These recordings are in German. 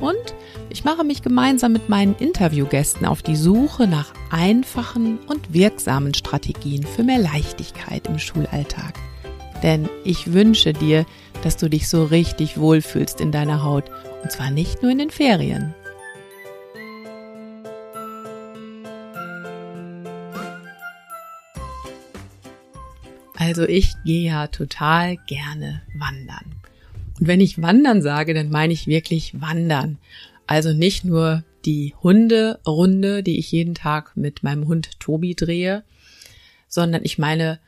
Und ich mache mich gemeinsam mit meinen Interviewgästen auf die Suche nach einfachen und wirksamen Strategien für mehr Leichtigkeit im Schulalltag. Denn ich wünsche dir, dass du dich so richtig wohlfühlst in deiner Haut. Und zwar nicht nur in den Ferien. Also ich gehe ja total gerne wandern. Und wenn ich wandern sage, dann meine ich wirklich wandern. Also nicht nur die Hunderunde, die ich jeden Tag mit meinem Hund Tobi drehe, sondern ich meine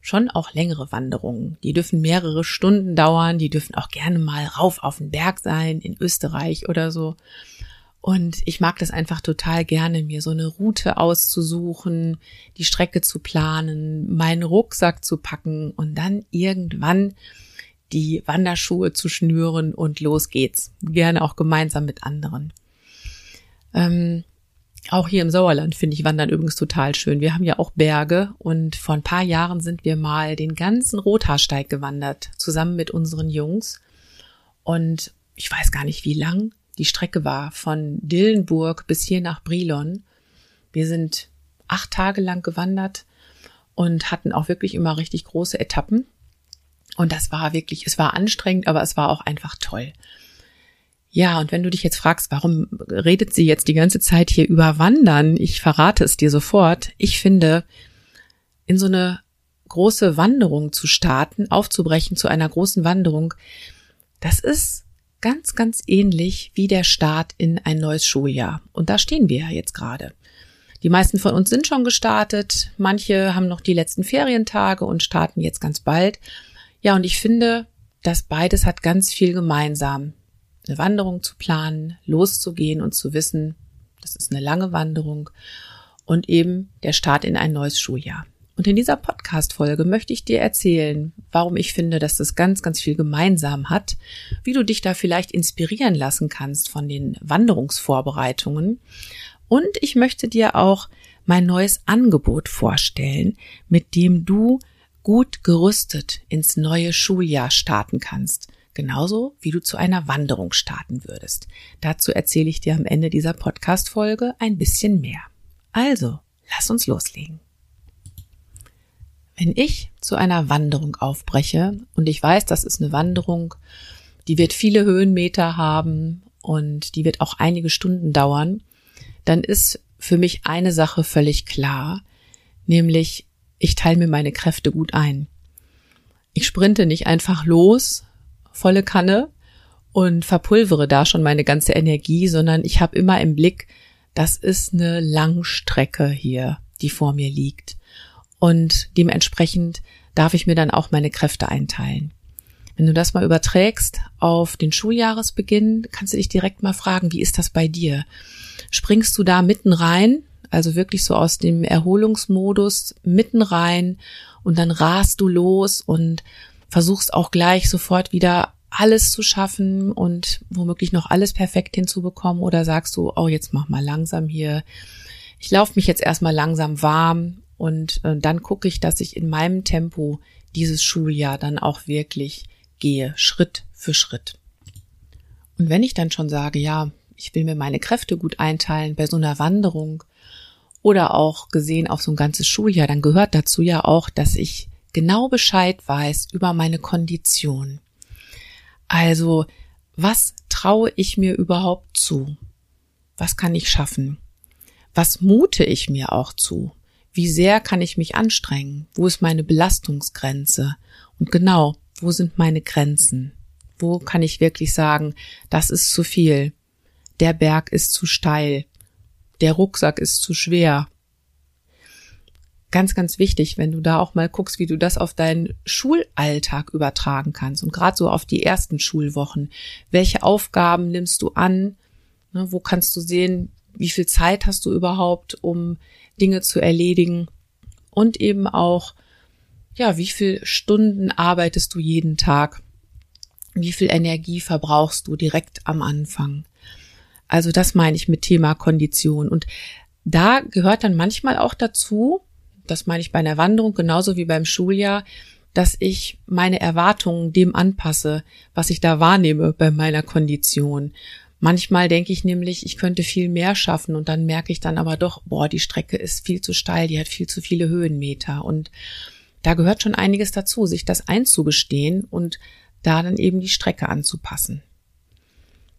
schon auch längere Wanderungen. Die dürfen mehrere Stunden dauern, die dürfen auch gerne mal rauf auf den Berg sein, in Österreich oder so. Und ich mag das einfach total gerne, mir so eine Route auszusuchen, die Strecke zu planen, meinen Rucksack zu packen und dann irgendwann die Wanderschuhe zu schnüren und los geht's. Gerne auch gemeinsam mit anderen. Ähm, auch hier im Sauerland finde ich Wandern übrigens total schön. Wir haben ja auch Berge und vor ein paar Jahren sind wir mal den ganzen Rothaarsteig gewandert, zusammen mit unseren Jungs. Und ich weiß gar nicht, wie lang die Strecke war, von Dillenburg bis hier nach Brilon. Wir sind acht Tage lang gewandert und hatten auch wirklich immer richtig große Etappen. Und das war wirklich, es war anstrengend, aber es war auch einfach toll. Ja, und wenn du dich jetzt fragst, warum redet sie jetzt die ganze Zeit hier über Wandern? Ich verrate es dir sofort. Ich finde, in so eine große Wanderung zu starten, aufzubrechen zu einer großen Wanderung, das ist ganz, ganz ähnlich wie der Start in ein neues Schuljahr. Und da stehen wir jetzt gerade. Die meisten von uns sind schon gestartet, manche haben noch die letzten Ferientage und starten jetzt ganz bald. Ja, und ich finde, dass beides hat ganz viel gemeinsam. Eine Wanderung zu planen, loszugehen und zu wissen, das ist eine lange Wanderung und eben der Start in ein neues Schuljahr. Und in dieser Podcast-Folge möchte ich dir erzählen, warum ich finde, dass das ganz, ganz viel gemeinsam hat, wie du dich da vielleicht inspirieren lassen kannst von den Wanderungsvorbereitungen. Und ich möchte dir auch mein neues Angebot vorstellen, mit dem du gut gerüstet ins neue Schuljahr starten kannst. Genauso wie du zu einer Wanderung starten würdest. Dazu erzähle ich dir am Ende dieser Podcast-Folge ein bisschen mehr. Also, lass uns loslegen. Wenn ich zu einer Wanderung aufbreche und ich weiß, das ist eine Wanderung, die wird viele Höhenmeter haben und die wird auch einige Stunden dauern, dann ist für mich eine Sache völlig klar, nämlich ich teile mir meine Kräfte gut ein. Ich sprinte nicht einfach los, volle Kanne und verpulvere da schon meine ganze Energie, sondern ich habe immer im Blick, das ist eine Langstrecke hier, die vor mir liegt. Und dementsprechend darf ich mir dann auch meine Kräfte einteilen. Wenn du das mal überträgst auf den Schuljahresbeginn, kannst du dich direkt mal fragen, wie ist das bei dir? Springst du da mitten rein also wirklich so aus dem Erholungsmodus mitten rein und dann rast du los und versuchst auch gleich sofort wieder alles zu schaffen und womöglich noch alles perfekt hinzubekommen oder sagst du, oh, jetzt mach mal langsam hier. Ich laufe mich jetzt erstmal langsam warm und äh, dann gucke ich, dass ich in meinem Tempo dieses Schuljahr dann auch wirklich gehe, Schritt für Schritt. Und wenn ich dann schon sage, ja, ich will mir meine Kräfte gut einteilen bei so einer Wanderung, oder auch gesehen auf so ein ganzes Schuljahr, dann gehört dazu ja auch, dass ich genau Bescheid weiß über meine Kondition. Also, was traue ich mir überhaupt zu? Was kann ich schaffen? Was mute ich mir auch zu? Wie sehr kann ich mich anstrengen? Wo ist meine Belastungsgrenze? Und genau, wo sind meine Grenzen? Wo kann ich wirklich sagen, das ist zu viel? Der Berg ist zu steil der Rucksack ist zu schwer. Ganz, ganz wichtig, wenn du da auch mal guckst, wie du das auf deinen Schulalltag übertragen kannst und gerade so auf die ersten Schulwochen. Welche Aufgaben nimmst du an? Ne, wo kannst du sehen, wie viel Zeit hast du überhaupt, um Dinge zu erledigen? und eben auch, ja, wie viel Stunden arbeitest du jeden Tag? Wie viel Energie verbrauchst du direkt am Anfang? Also das meine ich mit Thema Kondition. Und da gehört dann manchmal auch dazu, das meine ich bei einer Wanderung genauso wie beim Schuljahr, dass ich meine Erwartungen dem anpasse, was ich da wahrnehme bei meiner Kondition. Manchmal denke ich nämlich, ich könnte viel mehr schaffen und dann merke ich dann aber doch, boah, die Strecke ist viel zu steil, die hat viel zu viele Höhenmeter und da gehört schon einiges dazu, sich das einzugestehen und da dann eben die Strecke anzupassen.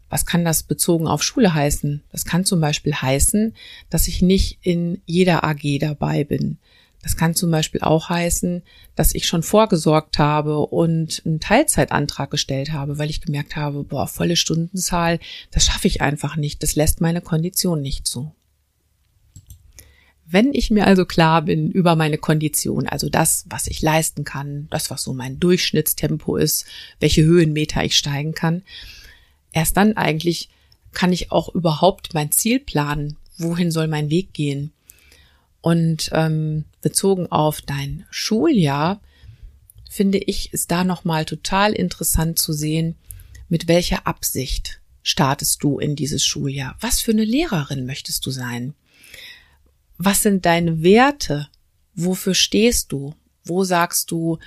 Was kann das bezogen auf Schule heißen? Das kann zum Beispiel heißen, dass ich nicht in jeder AG dabei bin. Das kann zum Beispiel auch heißen, dass ich schon vorgesorgt habe und einen Teilzeitantrag gestellt habe, weil ich gemerkt habe, boah, volle Stundenzahl, das schaffe ich einfach nicht, das lässt meine Kondition nicht zu. Wenn ich mir also klar bin über meine Kondition, also das, was ich leisten kann, das, was so mein Durchschnittstempo ist, welche Höhenmeter ich steigen kann, erst dann eigentlich kann ich auch überhaupt mein Ziel planen. Wohin soll mein Weg gehen? Und ähm, bezogen auf dein Schuljahr finde ich, ist da nochmal total interessant zu sehen, mit welcher Absicht startest du in dieses Schuljahr? Was für eine Lehrerin möchtest du sein? Was sind deine Werte? Wofür stehst du? Wo sagst du,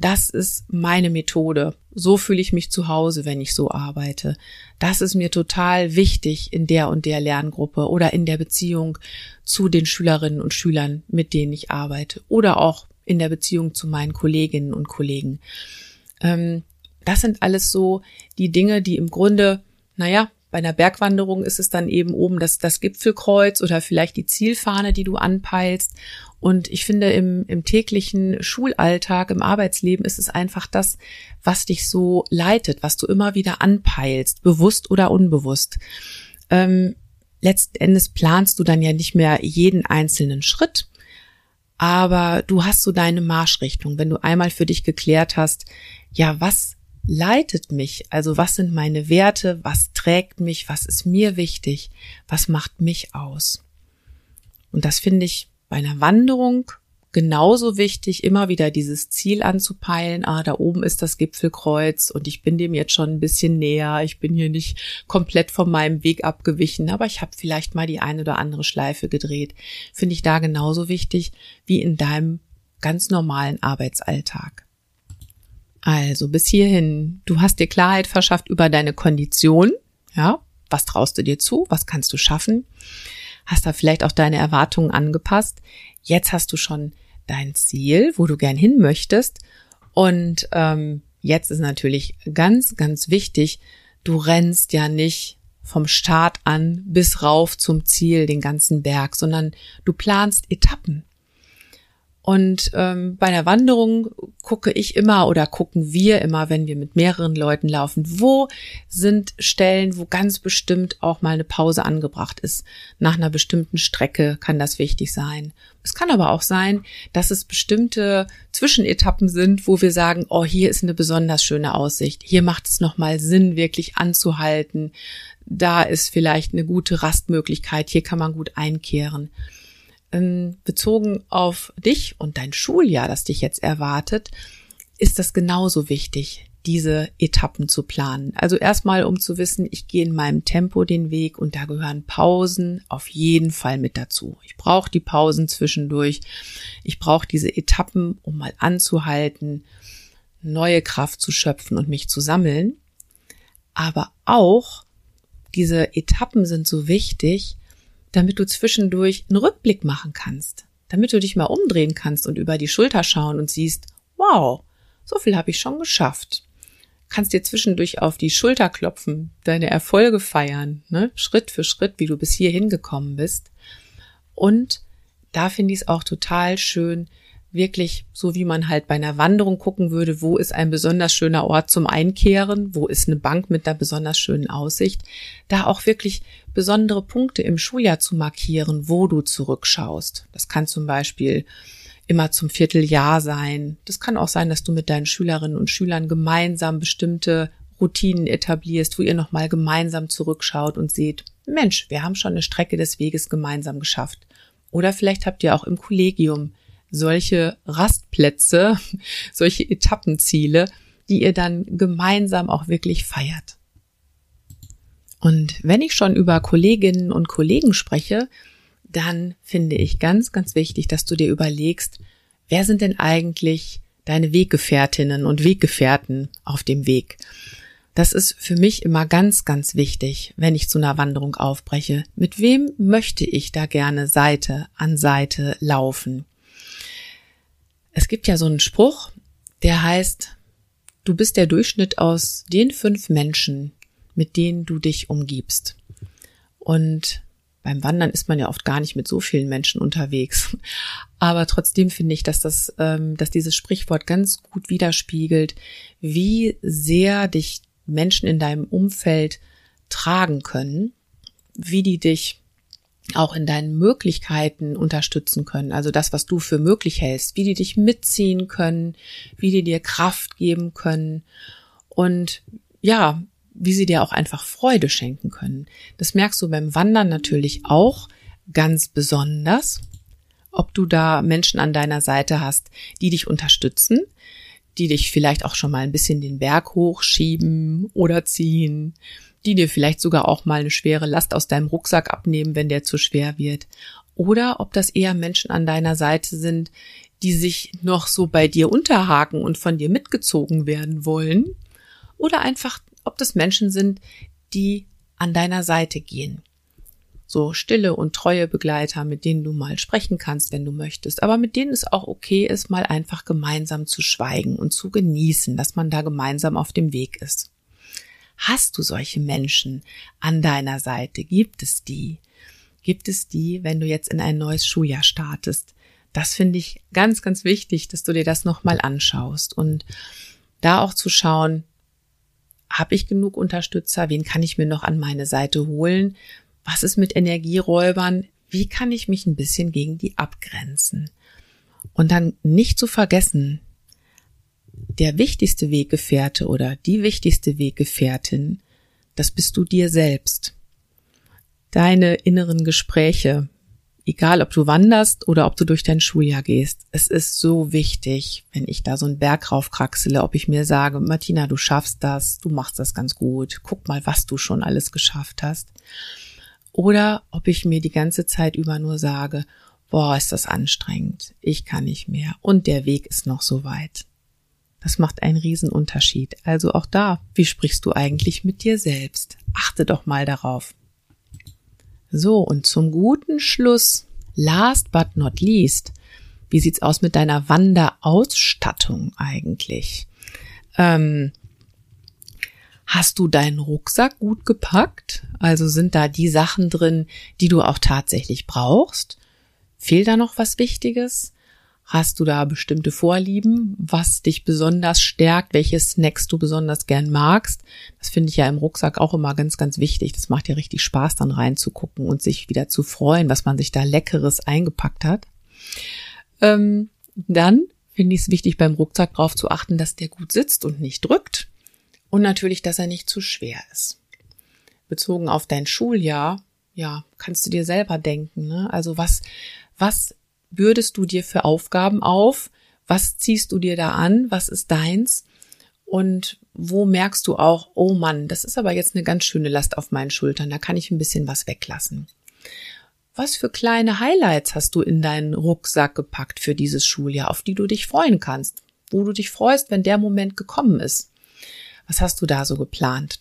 das ist meine Methode. So fühle ich mich zu Hause, wenn ich so arbeite. Das ist mir total wichtig in der und der Lerngruppe oder in der Beziehung zu den Schülerinnen und Schülern, mit denen ich arbeite oder auch in der Beziehung zu meinen Kolleginnen und Kollegen. Ähm, das sind alles so die Dinge, die im Grunde, naja, bei einer Bergwanderung ist es dann eben oben das, das Gipfelkreuz oder vielleicht die Zielfahne, die du anpeilst. Und ich finde, im, im täglichen Schulalltag, im Arbeitsleben ist es einfach das, was dich so leitet, was du immer wieder anpeilst, bewusst oder unbewusst. Ähm, letzten Endes planst du dann ja nicht mehr jeden einzelnen Schritt, aber du hast so deine Marschrichtung. Wenn du einmal für dich geklärt hast, ja, was leitet mich? Also was sind meine Werte? Was trägt mich? Was ist mir wichtig? Was macht mich aus? Und das finde ich bei einer Wanderung genauso wichtig, immer wieder dieses Ziel anzupeilen. Ah, da oben ist das Gipfelkreuz und ich bin dem jetzt schon ein bisschen näher. Ich bin hier nicht komplett von meinem Weg abgewichen, aber ich habe vielleicht mal die eine oder andere Schleife gedreht. Finde ich da genauso wichtig wie in deinem ganz normalen Arbeitsalltag. Also bis hierhin, du hast dir Klarheit verschafft über deine Kondition, ja, was traust du dir zu, was kannst du schaffen, hast da vielleicht auch deine Erwartungen angepasst. Jetzt hast du schon dein Ziel, wo du gern hin möchtest. Und ähm, jetzt ist natürlich ganz, ganz wichtig, du rennst ja nicht vom Start an bis rauf zum Ziel den ganzen Berg, sondern du planst Etappen. Und ähm, bei einer Wanderung gucke ich immer oder gucken wir immer, wenn wir mit mehreren Leuten laufen, wo sind Stellen, wo ganz bestimmt auch mal eine Pause angebracht ist. Nach einer bestimmten Strecke kann das wichtig sein. Es kann aber auch sein, dass es bestimmte Zwischenetappen sind, wo wir sagen, oh, hier ist eine besonders schöne Aussicht. Hier macht es nochmal Sinn, wirklich anzuhalten. Da ist vielleicht eine gute Rastmöglichkeit. Hier kann man gut einkehren ähm, bezogen auf dich und dein Schuljahr, das dich jetzt erwartet, ist das genauso wichtig, diese Etappen zu planen. Also erstmal, um zu wissen, ich gehe in meinem Tempo den Weg und da gehören Pausen auf jeden Fall mit dazu. Ich brauche die Pausen zwischendurch. Ich brauche diese Etappen, um mal anzuhalten, neue Kraft zu schöpfen und mich zu sammeln. Aber auch diese Etappen sind so wichtig, damit du zwischendurch einen Rückblick machen kannst, damit du dich mal umdrehen kannst und über die Schulter schauen und siehst, wow, so viel habe ich schon geschafft. Kannst dir zwischendurch auf die Schulter klopfen, deine Erfolge feiern, ne? Schritt für Schritt, wie du bis hierhin gekommen bist. Und da finde ich es auch total schön, wirklich so wie man halt bei einer Wanderung gucken würde, wo ist ein besonders schöner Ort zum Einkehren, wo ist eine Bank mit einer besonders schönen Aussicht, da auch wirklich besondere Punkte im Schuljahr zu markieren, wo du zurückschaust. Das kann zum Beispiel immer zum Vierteljahr sein. Das kann auch sein, dass du mit deinen Schülerinnen und Schülern gemeinsam bestimmte Routinen etablierst, wo ihr nochmal gemeinsam zurückschaut und seht, Mensch, wir haben schon eine Strecke des Weges gemeinsam geschafft. Oder vielleicht habt ihr auch im Kollegium solche Rastplätze, solche Etappenziele, die ihr dann gemeinsam auch wirklich feiert. Und wenn ich schon über Kolleginnen und Kollegen spreche, dann finde ich ganz, ganz wichtig, dass du dir überlegst, wer sind denn eigentlich deine Weggefährtinnen und Weggefährten auf dem Weg? Das ist für mich immer ganz, ganz wichtig, wenn ich zu einer Wanderung aufbreche. Mit wem möchte ich da gerne Seite an Seite laufen? Es gibt ja so einen Spruch, der heißt, du bist der Durchschnitt aus den fünf Menschen, mit denen du dich umgibst. Und beim Wandern ist man ja oft gar nicht mit so vielen Menschen unterwegs. Aber trotzdem finde ich, dass das, ähm, dass dieses Sprichwort ganz gut widerspiegelt, wie sehr dich Menschen in deinem Umfeld tragen können, wie die dich auch in deinen Möglichkeiten unterstützen können. Also das, was du für möglich hältst, wie die dich mitziehen können, wie die dir Kraft geben können und ja, wie sie dir auch einfach Freude schenken können. Das merkst du beim Wandern natürlich auch ganz besonders, ob du da Menschen an deiner Seite hast, die dich unterstützen, die dich vielleicht auch schon mal ein bisschen den Berg hochschieben oder ziehen, die dir vielleicht sogar auch mal eine schwere Last aus deinem Rucksack abnehmen, wenn der zu schwer wird. Oder ob das eher Menschen an deiner Seite sind, die sich noch so bei dir unterhaken und von dir mitgezogen werden wollen. Oder einfach ob das Menschen sind, die an deiner Seite gehen. So stille und treue Begleiter, mit denen du mal sprechen kannst, wenn du möchtest, aber mit denen es auch okay ist, mal einfach gemeinsam zu schweigen und zu genießen, dass man da gemeinsam auf dem Weg ist. Hast du solche Menschen an deiner Seite? Gibt es die? Gibt es die, wenn du jetzt in ein neues Schuljahr startest? Das finde ich ganz, ganz wichtig, dass du dir das nochmal anschaust und da auch zu schauen, habe ich genug Unterstützer? Wen kann ich mir noch an meine Seite holen? Was ist mit Energieräubern? Wie kann ich mich ein bisschen gegen die abgrenzen? Und dann nicht zu vergessen, der wichtigste Weggefährte oder die wichtigste Weggefährtin, das bist du dir selbst. Deine inneren Gespräche, egal ob du wanderst oder ob du durch dein Schuljahr gehst, es ist so wichtig, wenn ich da so einen Berg raufkraxele, ob ich mir sage, Martina, du schaffst das, du machst das ganz gut, guck mal, was du schon alles geschafft hast. Oder ob ich mir die ganze Zeit über nur sage, boah, ist das anstrengend, ich kann nicht mehr und der Weg ist noch so weit. Das macht einen Riesenunterschied. Also auch da, wie sprichst du eigentlich mit dir selbst? Achte doch mal darauf. So, und zum guten Schluss, last but not least, wie sieht's aus mit deiner Wanderausstattung eigentlich? Ähm, hast du deinen Rucksack gut gepackt? Also sind da die Sachen drin, die du auch tatsächlich brauchst? Fehlt da noch was Wichtiges? Hast du da bestimmte Vorlieben, was dich besonders stärkt, welche Snacks du besonders gern magst? Das finde ich ja im Rucksack auch immer ganz, ganz wichtig. Das macht ja richtig Spaß, dann reinzugucken und sich wieder zu freuen, was man sich da Leckeres eingepackt hat. Ähm, dann finde ich es wichtig, beim Rucksack darauf zu achten, dass der gut sitzt und nicht drückt. Und natürlich, dass er nicht zu schwer ist. Bezogen auf dein Schuljahr, ja, kannst du dir selber denken. Ne? Also was, was bürdest du dir für Aufgaben auf? Was ziehst du dir da an? Was ist deins? Und wo merkst du auch, oh Mann, das ist aber jetzt eine ganz schöne Last auf meinen Schultern, da kann ich ein bisschen was weglassen. Was für kleine Highlights hast du in deinen Rucksack gepackt für dieses Schuljahr, auf die du dich freuen kannst, wo du dich freust, wenn der Moment gekommen ist? Was hast du da so geplant?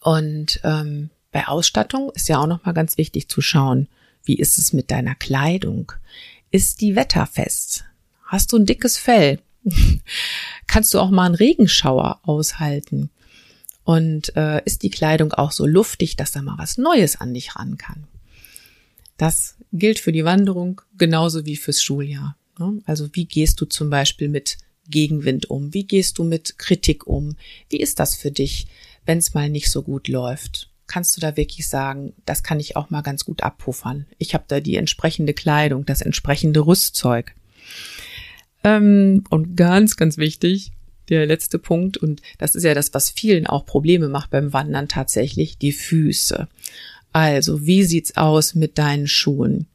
Und ähm, bei Ausstattung ist ja auch noch mal ganz wichtig zu schauen, wie ist es mit deiner Kleidung? Ist die wetterfest? Hast du ein dickes Fell? Kannst du auch mal einen Regenschauer aushalten? Und äh, ist die Kleidung auch so luftig, dass da mal was Neues an dich ran kann? Das gilt für die Wanderung genauso wie fürs Schuljahr. Ne? Also wie gehst du zum Beispiel mit Gegenwind um? Wie gehst du mit Kritik um? Wie ist das für dich, wenn es mal nicht so gut läuft? Kannst du da wirklich sagen, das kann ich auch mal ganz gut abpuffern. Ich habe da die entsprechende Kleidung, das entsprechende Rüstzeug. Ähm, und ganz, ganz wichtig, der letzte Punkt, und das ist ja das, was vielen auch Probleme macht beim Wandern tatsächlich, die Füße. Also, wie sieht's aus mit deinen Schuhen?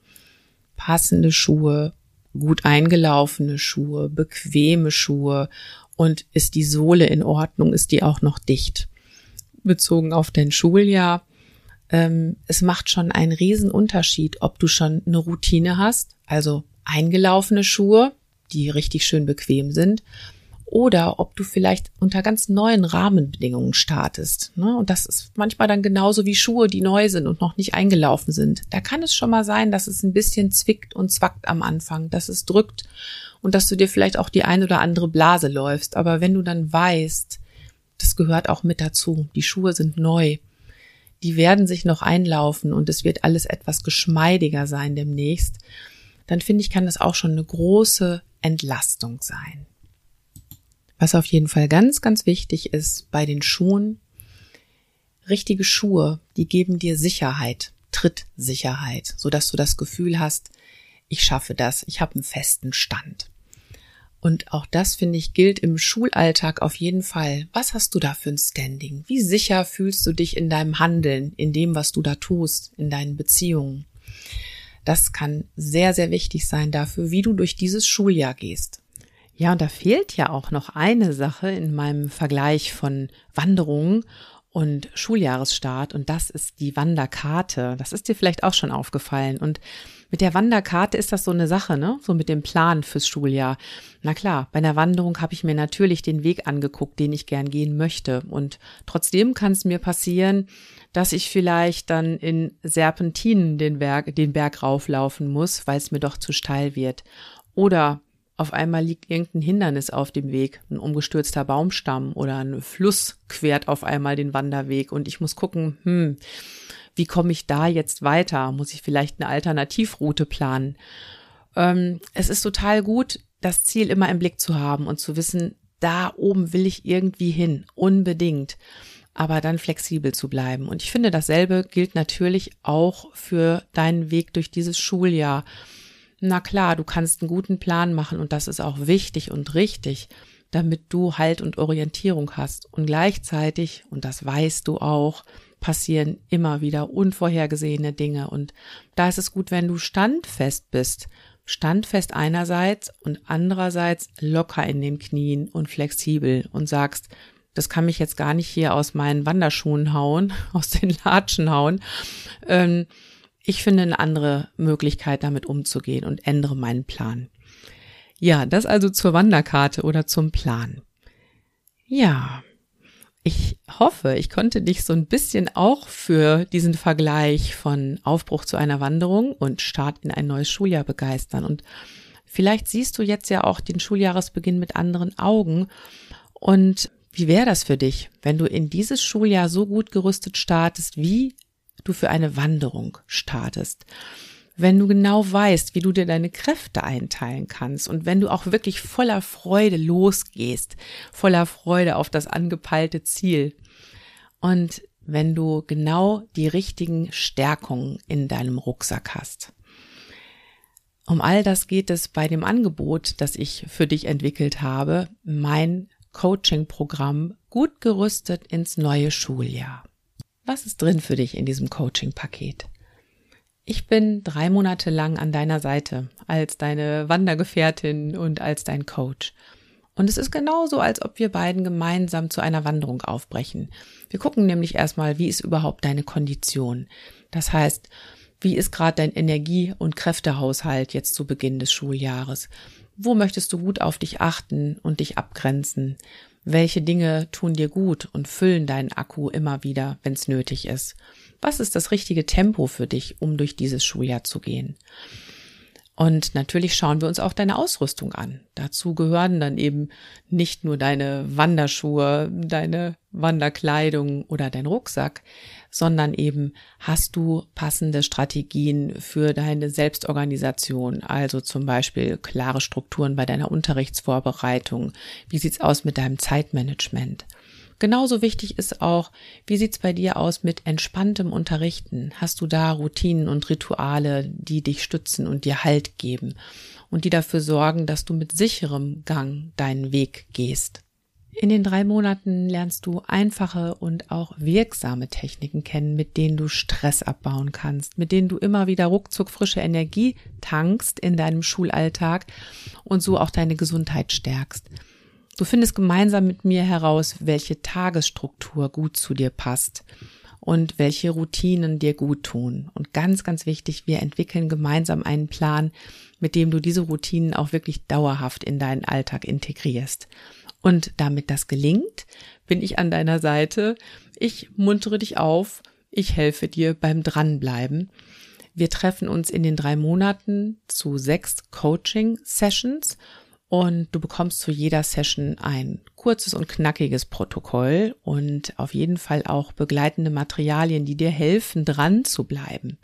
Passende Schuhe, gut eingelaufene Schuhe, bequeme Schuhe und ist die Sohle in Ordnung, ist die auch noch dicht. Bezogen auf dein Schuljahr, ähm, es macht schon einen riesen Unterschied, ob du schon eine Routine hast, also eingelaufene Schuhe, die richtig schön bequem sind, oder ob du vielleicht unter ganz neuen Rahmenbedingungen startest. Ne? Und das ist manchmal dann genauso wie Schuhe, die neu sind und noch nicht eingelaufen sind. Da kann es schon mal sein, dass es ein bisschen zwickt und zwackt am Anfang, dass es drückt und dass du dir vielleicht auch die ein oder andere Blase läufst. Aber wenn du dann weißt, das gehört auch mit dazu, die Schuhe sind neu, die werden sich noch einlaufen und es wird alles etwas geschmeidiger sein demnächst, dann finde ich, kann das auch schon eine große Entlastung sein. Was auf jeden Fall ganz, ganz wichtig ist bei den Schuhen, richtige Schuhe, die geben dir Sicherheit, Trittsicherheit, sodass du das Gefühl hast, ich schaffe das, ich habe einen festen Stand. Und auch das, finde ich, gilt im Schulalltag auf jeden Fall. Was hast du da für ein Standing? Wie sicher fühlst du dich in deinem Handeln, in dem, was du da tust, in deinen Beziehungen? Das kann sehr, sehr wichtig sein dafür, wie du durch dieses Schuljahr gehst. Ja, und da fehlt ja auch noch eine Sache in meinem Vergleich von Wanderungen und Schuljahresstart und das ist die Wanderkarte. Das ist dir vielleicht auch schon aufgefallen und mit der Wanderkarte ist das so eine Sache, ne? So mit dem Plan fürs Schuljahr. Na klar, bei einer Wanderung habe ich mir natürlich den Weg angeguckt, den ich gern gehen möchte und trotzdem kann es mir passieren, dass ich vielleicht dann in Serpentinen den Berg den Berg rauflaufen muss, weil es mir doch zu steil wird. Oder auf einmal liegt irgendein Hindernis auf dem Weg, ein umgestürzter Baumstamm oder ein Fluss quert auf einmal den Wanderweg und ich muss gucken, hm, wie komme ich da jetzt weiter? Muss ich vielleicht eine Alternativroute planen? Ähm, es ist total gut, das Ziel immer im Blick zu haben und zu wissen, da oben will ich irgendwie hin, unbedingt, aber dann flexibel zu bleiben. Und ich finde, dasselbe gilt natürlich auch für deinen Weg durch dieses Schuljahr na klar, du kannst einen guten Plan machen und das ist auch wichtig und richtig, damit du Halt und Orientierung hast. Und gleichzeitig, und das weißt du auch, passieren immer wieder unvorhergesehene Dinge. Und da ist es gut, wenn du standfest bist. Standfest einerseits und andererseits locker in den Knien und flexibel und sagst, das kann mich jetzt gar nicht hier aus meinen Wanderschuhen hauen, aus den Latschen hauen. Ähm, ich finde eine andere Möglichkeit, damit umzugehen und ändere meinen Plan. Ja, das also zur Wanderkarte oder zum Plan. Ja, ich hoffe, ich konnte dich so ein bisschen auch für diesen Vergleich von Aufbruch zu einer Wanderung und Start in ein neues Schuljahr begeistern. Und vielleicht siehst du jetzt ja auch den Schuljahresbeginn mit anderen Augen. Und wie wäre das für dich, wenn du in dieses Schuljahr so gut gerüstet startest wie du für eine Wanderung startest. Wenn du genau weißt, wie du dir deine Kräfte einteilen kannst und wenn du auch wirklich voller Freude losgehst, voller Freude auf das angepeilte Ziel und wenn du genau die richtigen Stärkungen in deinem Rucksack hast. Um all das geht es bei dem Angebot, das ich für dich entwickelt habe, mein Coaching-Programm gut gerüstet ins neue Schuljahr. Was ist drin für dich in diesem Coaching-Paket? Ich bin drei Monate lang an deiner Seite als deine Wandergefährtin und als dein Coach. Und es ist genauso, als ob wir beiden gemeinsam zu einer Wanderung aufbrechen. Wir gucken nämlich erstmal, wie ist überhaupt deine Kondition. Das heißt, wie ist gerade dein Energie- und Kräftehaushalt jetzt zu Beginn des Schuljahres? Wo möchtest du gut auf dich achten und dich abgrenzen? Welche Dinge tun dir gut und füllen deinen Akku immer wieder, wenn es nötig ist? Was ist das richtige Tempo für dich, um durch dieses Schuljahr zu gehen? Und natürlich schauen wir uns auch deine Ausrüstung an. Dazu gehören dann eben nicht nur deine Wanderschuhe, deine Wanderkleidung oder dein Rucksack, sondern eben hast du passende Strategien für deine Selbstorganisation, also zum Beispiel klare Strukturen bei deiner Unterrichtsvorbereitung. Wie sieht's aus mit deinem Zeitmanagement? Genauso wichtig ist auch, wie sieht's bei dir aus mit entspanntem Unterrichten? Hast du da Routinen und Rituale, die dich stützen und dir Halt geben und die dafür sorgen, dass du mit sicherem Gang deinen Weg gehst? In den drei Monaten lernst du einfache und auch wirksame Techniken kennen, mit denen du Stress abbauen kannst, mit denen du immer wieder ruckzuck frische Energie tankst in deinem Schulalltag und so auch deine Gesundheit stärkst. Du findest gemeinsam mit mir heraus, welche Tagesstruktur gut zu dir passt und welche Routinen dir gut tun. Und ganz, ganz wichtig, wir entwickeln gemeinsam einen Plan, mit dem du diese Routinen auch wirklich dauerhaft in deinen Alltag integrierst. Und damit das gelingt, bin ich an deiner Seite. Ich muntere dich auf. Ich helfe dir beim Dranbleiben. Wir treffen uns in den drei Monaten zu sechs Coaching-Sessions und du bekommst zu jeder Session ein kurzes und knackiges Protokoll und auf jeden Fall auch begleitende Materialien, die dir helfen, dran zu bleiben.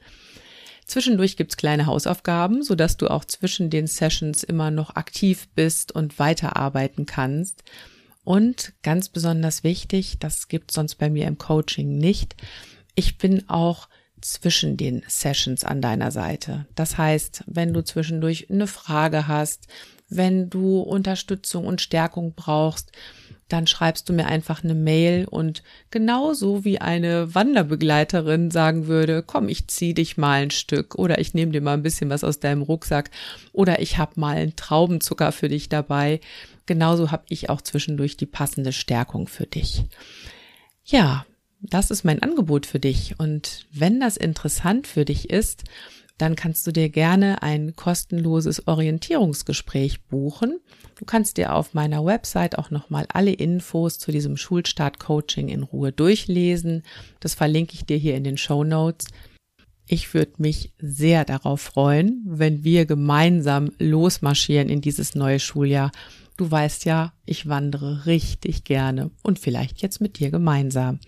Zwischendurch gibt's kleine Hausaufgaben, sodass du auch zwischen den Sessions immer noch aktiv bist und weiterarbeiten kannst. Und ganz besonders wichtig, das gibt sonst bei mir im Coaching nicht, ich bin auch zwischen den Sessions an deiner Seite. Das heißt, wenn du zwischendurch eine Frage hast, wenn du Unterstützung und Stärkung brauchst, dann schreibst du mir einfach eine Mail und genauso wie eine Wanderbegleiterin sagen würde, komm, ich zieh dich mal ein Stück oder ich nehme dir mal ein bisschen was aus deinem Rucksack oder ich habe mal einen Traubenzucker für dich dabei. Genauso habe ich auch zwischendurch die passende Stärkung für dich. Ja, das ist mein Angebot für dich und wenn das interessant für dich ist, dann kannst du dir gerne ein kostenloses Orientierungsgespräch buchen. Du kannst dir auf meiner Website auch nochmal alle Infos zu diesem Schulstart-Coaching in Ruhe durchlesen. Das verlinke ich dir hier in den Show Notes. Ich würde mich sehr darauf freuen, wenn wir gemeinsam losmarschieren in dieses neue Schuljahr. Du weißt ja, ich wandere richtig gerne und vielleicht jetzt mit dir gemeinsam.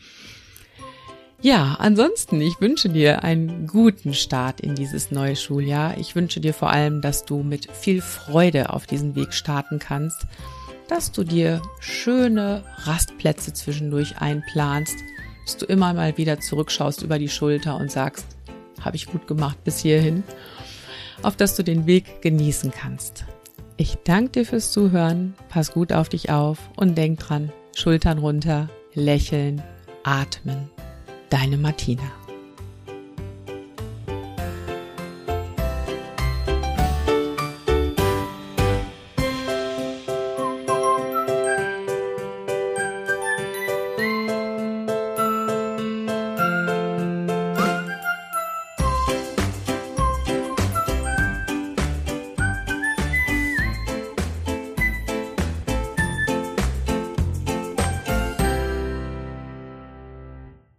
Ja, ansonsten, ich wünsche dir einen guten Start in dieses neue Schuljahr. Ich wünsche dir vor allem, dass du mit viel Freude auf diesen Weg starten kannst, dass du dir schöne Rastplätze zwischendurch einplanst, dass du immer mal wieder zurückschaust über die Schulter und sagst, habe ich gut gemacht bis hierhin, auf dass du den Weg genießen kannst. Ich danke dir fürs Zuhören, pass gut auf dich auf und denk dran, Schultern runter, lächeln, atmen. Deine Martina.